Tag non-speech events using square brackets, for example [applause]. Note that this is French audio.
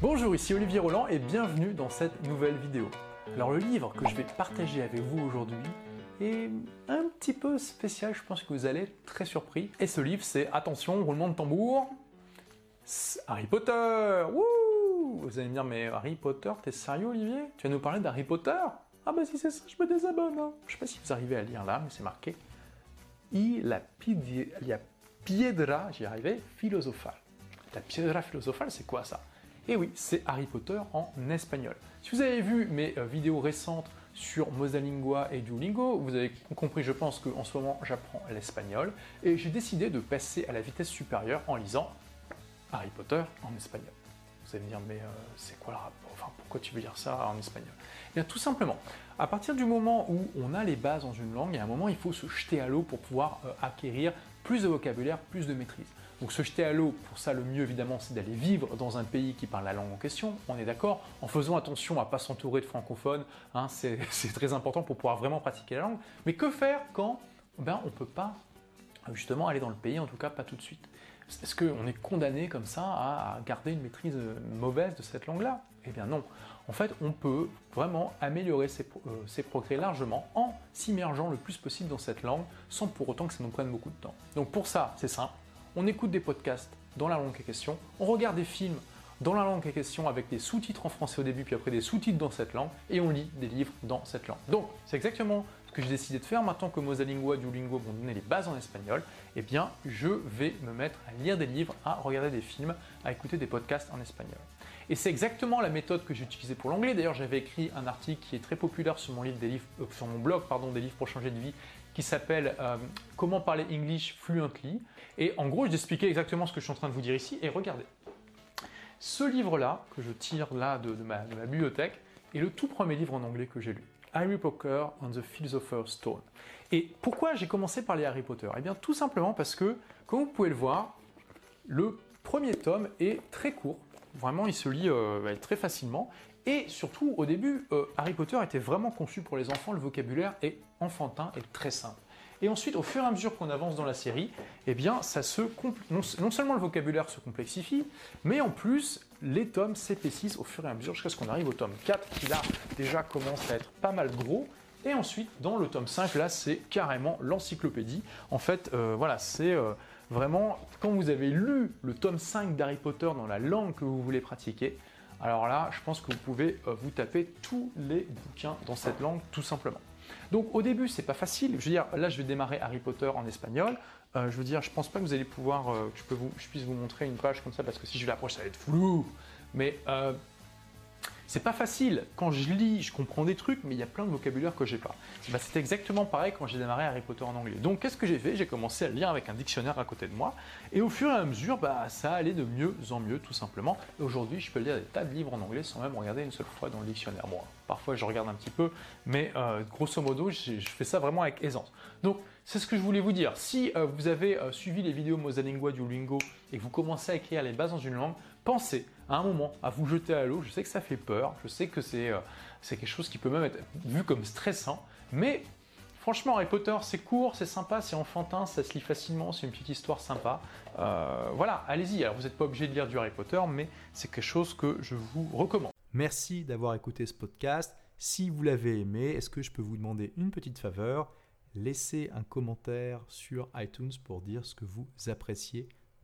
Bonjour, ici Olivier Roland et bienvenue dans cette nouvelle vidéo. Alors le livre que je vais partager avec vous aujourd'hui est un petit peu spécial, je pense que vous allez être très surpris. Et ce livre c'est, attention, roulement de tambour, Harry Potter Wouh Vous allez me dire, mais Harry Potter, t'es sérieux Olivier? Tu vas nous parler d'Harry Potter? Ah bah si c'est ça, je me désabonne. Hein. Je sais pas si vous arrivez à lire là, mais c'est marqué. Il la, piedra, j'y arrivais, philosophale. La piedra philosophale, c'est quoi ça? Et eh oui, c'est Harry Potter en espagnol. Si vous avez vu mes euh, vidéos récentes sur Mosalingua et Duolingo, vous avez compris, je pense, qu'en ce moment, j'apprends l'espagnol, et j'ai décidé de passer à la vitesse supérieure en lisant Harry Potter en espagnol. Vous allez me dire, mais euh, c'est quoi le rapport Enfin, pourquoi tu veux dire ça en espagnol? Eh bien, tout simplement, à partir du moment où on a les bases dans une langue, il y a un moment, il faut se jeter à l'eau pour pouvoir euh, acquérir plus de vocabulaire, plus de maîtrise. Donc se jeter à l'eau, pour ça le mieux évidemment c'est d'aller vivre dans un pays qui parle la langue en question, on est d'accord, en faisant attention à ne pas s'entourer de francophones, hein, [laughs] c'est très important pour pouvoir vraiment pratiquer la langue. Mais que faire quand ben, on ne peut pas justement aller dans le pays, en tout cas pas tout de suite? Est-ce qu'on est condamné comme ça à garder une maîtrise mauvaise de cette langue-là? Eh bien non. En fait, on peut vraiment améliorer ses, euh, progrès largement en s'immergeant le plus possible dans cette langue sans pour autant que ça nous prenne beaucoup de temps. Donc pour ça, c'est simple, on écoute des podcasts dans la langue en question, on regarde des films dans la langue en question avec des sous-titres en français au début, puis après des sous-titres dans cette langue, et on lit des livres dans cette langue. Donc, c'est exactement ce que j'ai décidé de faire maintenant que Mosalingua, Duolingo vont donner les bases en espagnol, eh bien, je vais me mettre à lire des livres, à regarder des films, à écouter des podcasts en espagnol. Et c'est exactement la méthode que j'ai utilisée pour l'anglais. D'ailleurs, j'avais écrit un article qui est très populaire sur mon, euh, blog des livres pour changer de vie, qui s'appelle euh, Comment parler English fluently. Et en gros, j'expliquais exactement ce que je suis en train de vous dire ici. Et regardez, ce livre-là, que je tire là de, ma, de ma bibliothèque, est le tout premier livre en anglais que j'ai lu. Harry Potter and the Philosopher's Stone. Et pourquoi j'ai commencé par les Harry Potter? Eh bien tout simplement parce que, comme vous pouvez le voir, le premier tome est très court. Vraiment, il se lit euh, très facilement. Et surtout, au début, euh, Harry Potter était vraiment conçu pour les enfants. Le vocabulaire est enfantin et très simple. Et ensuite, au fur et à mesure qu'on avance dans la série, eh bien, ça se non, non, seulement le vocabulaire se complexifie, mais en plus, les tomes s'épaississent au fur et à mesure jusqu'à ce qu'on arrive au tome 4, qui là, déjà commence à être pas mal gros. Et ensuite, dans le tome 5, là, c'est carrément l'encyclopédie. En fait, euh, voilà, c'est euh, vraiment, quand vous avez lu le tome 5 d'Harry Potter dans la langue que vous voulez pratiquer, alors là, je pense que vous pouvez euh, vous taper tous les bouquins dans cette langue, tout simplement. Donc au début, c'est pas facile. Je veux dire, là, je vais démarrer Harry Potter en espagnol. Je veux dire, je pense pas que vous allez pouvoir, que je, peux puisse vous montrer une page comme ça, parce que si je l'approche, ça va être flou. Mais euh, c'est pas facile. Quand je lis, je comprends des trucs, mais il y a plein de vocabulaire que j'ai pas. Bah, C'était exactement pareil quand j'ai démarré Harry Potter en anglais. Donc, qu'est-ce que j'ai fait? J'ai commencé à lire avec un dictionnaire à côté de moi, et au fur et à mesure, bah, ça allait de mieux en mieux, tout simplement. Aujourd'hui, je peux lire des tas de livres en anglais sans même regarder une seule fois dans le dictionnaire. Bon, parfois, je regarde un petit peu, mais euh, grosso modo, je fais ça vraiment avec aisance. Donc, c'est ce que je voulais vous dire. Si euh, vous avez euh, suivi les vidéos Mosalingua du Lingo et que vous commencez à écrire les bases dans une langue, pensez à un moment à vous jeter à l'eau. Je sais que ça fait peur, je sais que c'est euh, quelque chose qui peut même être vu comme stressant, mais franchement, Harry Potter, c'est court, c'est sympa, c'est enfantin, ça se lit facilement, c'est une petite histoire sympa. voilà, allez-y. Alors, vous n'êtes pas obligé de lire du Harry Potter, mais c'est quelque chose que je vous recommande. Merci d'avoir écouté ce podcast. Si vous l'avez aimé, est-ce que je peux vous demander une petite faveur? Laissez un commentaire sur iTunes pour dire ce que vous appréciez